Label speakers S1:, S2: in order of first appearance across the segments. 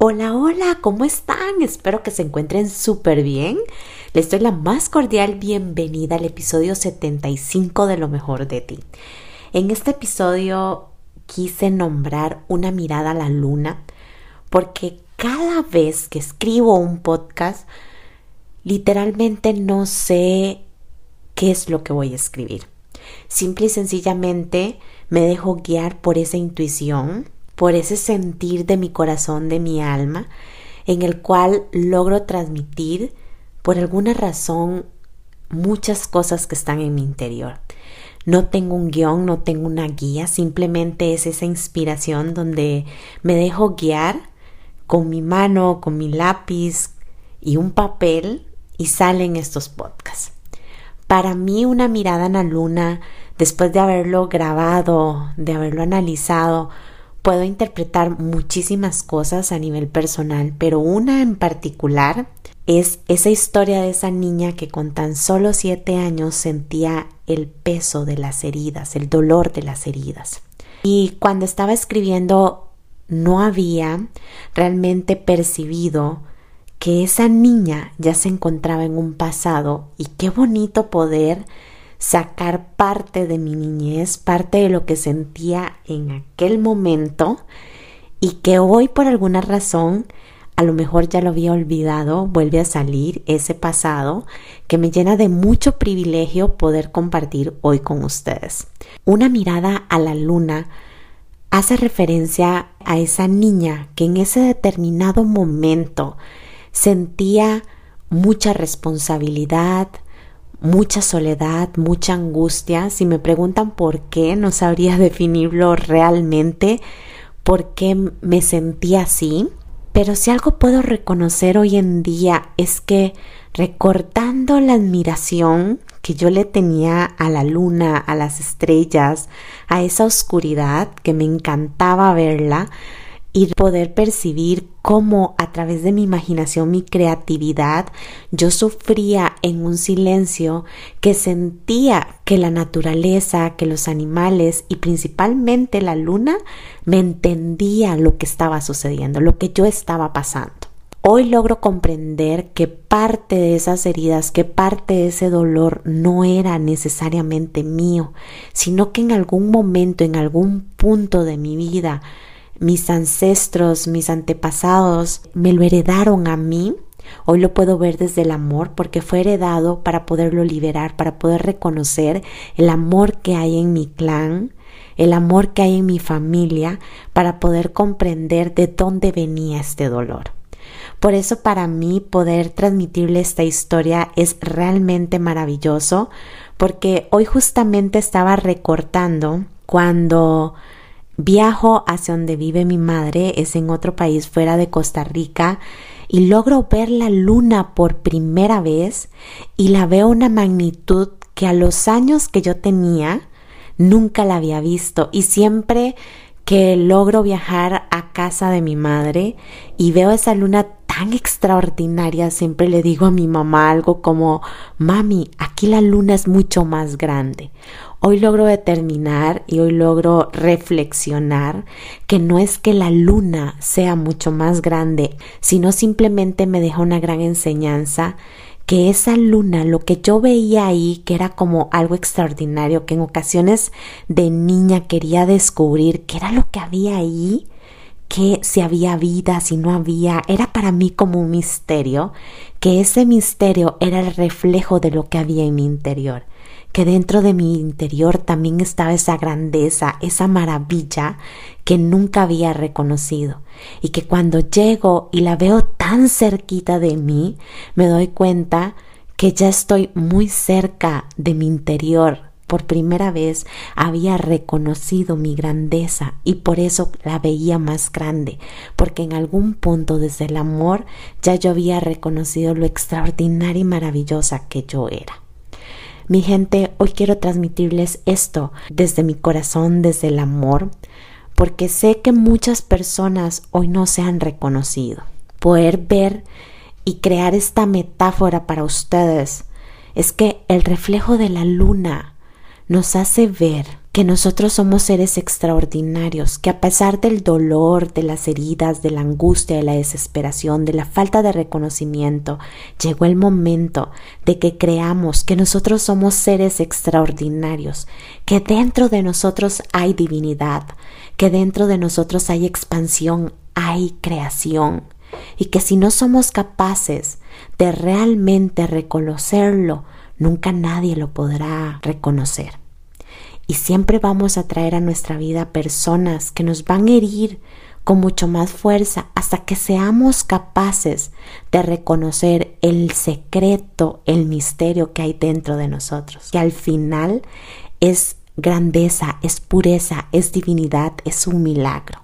S1: Hola, hola, ¿cómo están? Espero que se encuentren súper bien. Les doy la más cordial bienvenida al episodio 75 de Lo mejor de ti. En este episodio quise nombrar una mirada a la luna porque cada vez que escribo un podcast, literalmente no sé qué es lo que voy a escribir. Simple y sencillamente me dejo guiar por esa intuición por ese sentir de mi corazón, de mi alma, en el cual logro transmitir por alguna razón muchas cosas que están en mi interior. No tengo un guion, no tengo una guía, simplemente es esa inspiración donde me dejo guiar con mi mano, con mi lápiz y un papel y salen estos podcasts. Para mí una mirada en la luna, después de haberlo grabado, de haberlo analizado, puedo interpretar muchísimas cosas a nivel personal, pero una en particular es esa historia de esa niña que con tan solo siete años sentía el peso de las heridas, el dolor de las heridas. Y cuando estaba escribiendo no había realmente percibido que esa niña ya se encontraba en un pasado y qué bonito poder sacar parte de mi niñez, parte de lo que sentía en aquel momento y que hoy por alguna razón a lo mejor ya lo había olvidado, vuelve a salir ese pasado que me llena de mucho privilegio poder compartir hoy con ustedes. Una mirada a la luna hace referencia a esa niña que en ese determinado momento sentía mucha responsabilidad, mucha soledad, mucha angustia. Si me preguntan por qué, no sabría definirlo realmente, por qué me sentí así. Pero si algo puedo reconocer hoy en día es que recortando la admiración que yo le tenía a la luna, a las estrellas, a esa oscuridad que me encantaba verla, y poder percibir cómo a través de mi imaginación, mi creatividad, yo sufría en un silencio que sentía que la naturaleza, que los animales y principalmente la luna me entendía lo que estaba sucediendo, lo que yo estaba pasando. Hoy logro comprender que parte de esas heridas, que parte de ese dolor no era necesariamente mío, sino que en algún momento, en algún punto de mi vida, mis ancestros, mis antepasados me lo heredaron a mí. Hoy lo puedo ver desde el amor porque fue heredado para poderlo liberar, para poder reconocer el amor que hay en mi clan, el amor que hay en mi familia, para poder comprender de dónde venía este dolor. Por eso para mí poder transmitirle esta historia es realmente maravilloso porque hoy justamente estaba recortando cuando Viajo hacia donde vive mi madre, es en otro país fuera de Costa Rica, y logro ver la luna por primera vez y la veo una magnitud que a los años que yo tenía nunca la había visto y siempre que logro viajar a casa de mi madre y veo esa luna tan extraordinaria, siempre le digo a mi mamá algo como, mami, aquí la luna es mucho más grande. Hoy logro determinar y hoy logro reflexionar que no es que la luna sea mucho más grande, sino simplemente me deja una gran enseñanza que esa luna, lo que yo veía ahí, que era como algo extraordinario, que en ocasiones de niña quería descubrir qué era lo que había ahí, que si había vida, si no había, era para mí como un misterio, que ese misterio era el reflejo de lo que había en mi interior que dentro de mi interior también estaba esa grandeza, esa maravilla que nunca había reconocido y que cuando llego y la veo tan cerquita de mí, me doy cuenta que ya estoy muy cerca de mi interior. Por primera vez había reconocido mi grandeza y por eso la veía más grande, porque en algún punto desde el amor ya yo había reconocido lo extraordinaria y maravillosa que yo era. Mi gente, hoy quiero transmitirles esto desde mi corazón, desde el amor, porque sé que muchas personas hoy no se han reconocido. Poder ver y crear esta metáfora para ustedes es que el reflejo de la luna nos hace ver que nosotros somos seres extraordinarios, que a pesar del dolor, de las heridas, de la angustia, de la desesperación, de la falta de reconocimiento, llegó el momento de que creamos que nosotros somos seres extraordinarios, que dentro de nosotros hay divinidad, que dentro de nosotros hay expansión, hay creación, y que si no somos capaces de realmente reconocerlo, nunca nadie lo podrá reconocer. Y siempre vamos a traer a nuestra vida personas que nos van a herir con mucho más fuerza hasta que seamos capaces de reconocer el secreto, el misterio que hay dentro de nosotros. Que al final es grandeza, es pureza, es divinidad, es un milagro.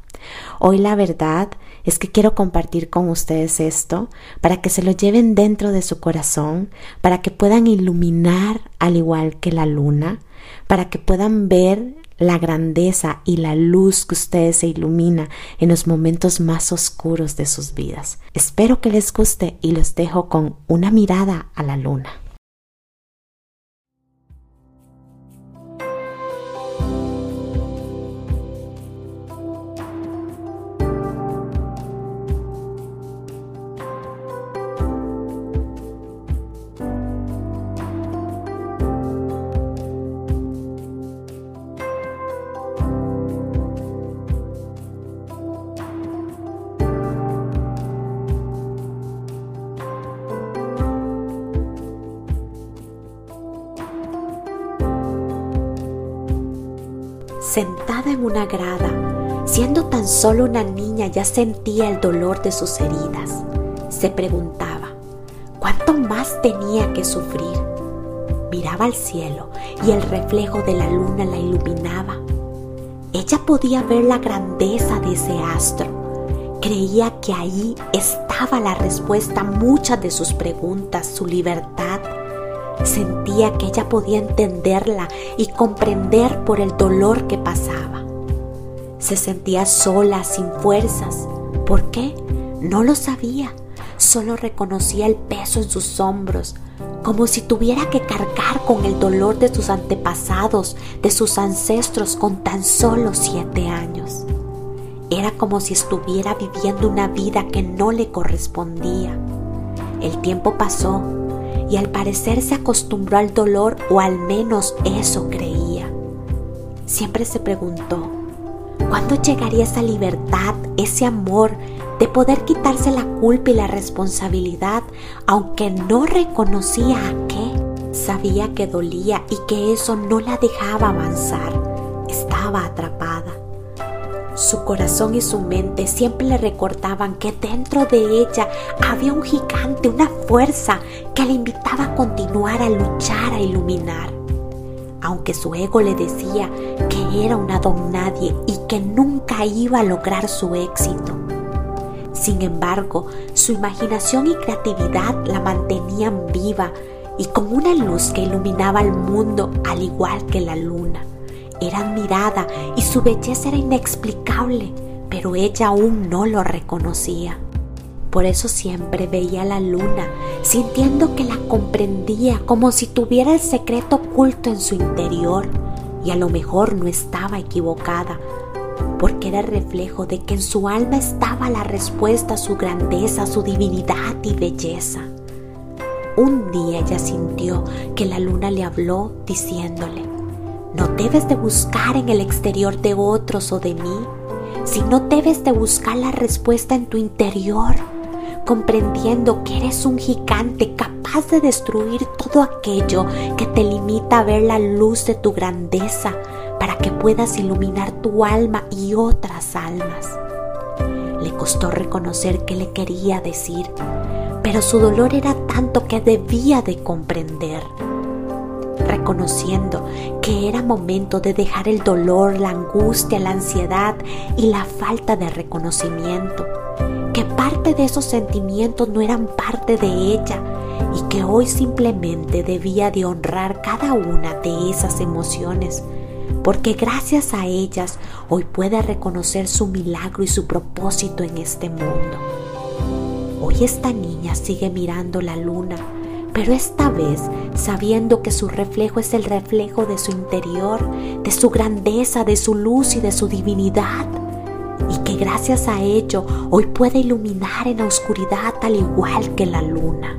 S1: Hoy la verdad es que quiero compartir con ustedes esto para que se lo lleven dentro de su corazón, para que puedan iluminar al igual que la luna, para que puedan ver la grandeza y la luz que ustedes se ilumina en los momentos más oscuros de sus vidas. Espero que les guste y los dejo con una mirada a la luna. Sentada en una grada, siendo tan solo una niña ya sentía el dolor de sus heridas. Se preguntaba, ¿cuánto más tenía que sufrir? Miraba al cielo y el reflejo de la luna la iluminaba. Ella podía ver la grandeza de ese astro. Creía que ahí estaba la respuesta a muchas de sus preguntas, su libertad, Sentía que ella podía entenderla y comprender por el dolor que pasaba. Se sentía sola, sin fuerzas. ¿Por qué? No lo sabía. Solo reconocía el peso en sus hombros, como si tuviera que cargar con el dolor de sus antepasados, de sus ancestros con tan solo siete años. Era como si estuviera viviendo una vida que no le correspondía. El tiempo pasó al parecer se acostumbró al dolor o al menos eso creía. Siempre se preguntó, ¿cuándo llegaría esa libertad, ese amor de poder quitarse la culpa y la responsabilidad, aunque no reconocía a qué? Sabía que dolía y que eso no la dejaba avanzar. Estaba atrapada. Su corazón y su mente siempre le recordaban que dentro de ella había un gigante, una fuerza que le invitaba a continuar a luchar, a iluminar. Aunque su ego le decía que era una don nadie y que nunca iba a lograr su éxito. Sin embargo, su imaginación y creatividad la mantenían viva y con una luz que iluminaba el mundo al igual que la luna era admirada y su belleza era inexplicable, pero ella aún no lo reconocía. Por eso siempre veía la luna, sintiendo que la comprendía como si tuviera el secreto oculto en su interior, y a lo mejor no estaba equivocada, porque era el reflejo de que en su alma estaba la respuesta a su grandeza, su divinidad y belleza. Un día ella sintió que la luna le habló diciéndole, no debes de buscar en el exterior de otros o de mí, sino debes de buscar la respuesta en tu interior, comprendiendo que eres un gigante capaz de destruir todo aquello que te limita a ver la luz de tu grandeza para que puedas iluminar tu alma y otras almas. Le costó reconocer qué le quería decir, pero su dolor era tanto que debía de comprender reconociendo que era momento de dejar el dolor, la angustia, la ansiedad y la falta de reconocimiento, que parte de esos sentimientos no eran parte de ella, y que hoy simplemente debía de honrar cada una de esas emociones, porque gracias a ellas hoy puede reconocer su milagro y su propósito en este mundo. Hoy esta niña sigue mirando la luna, pero esta vez sabiendo que su reflejo es el reflejo de su interior, de su grandeza, de su luz y de su divinidad y que gracias a ello hoy puede iluminar en la oscuridad al igual que la luna.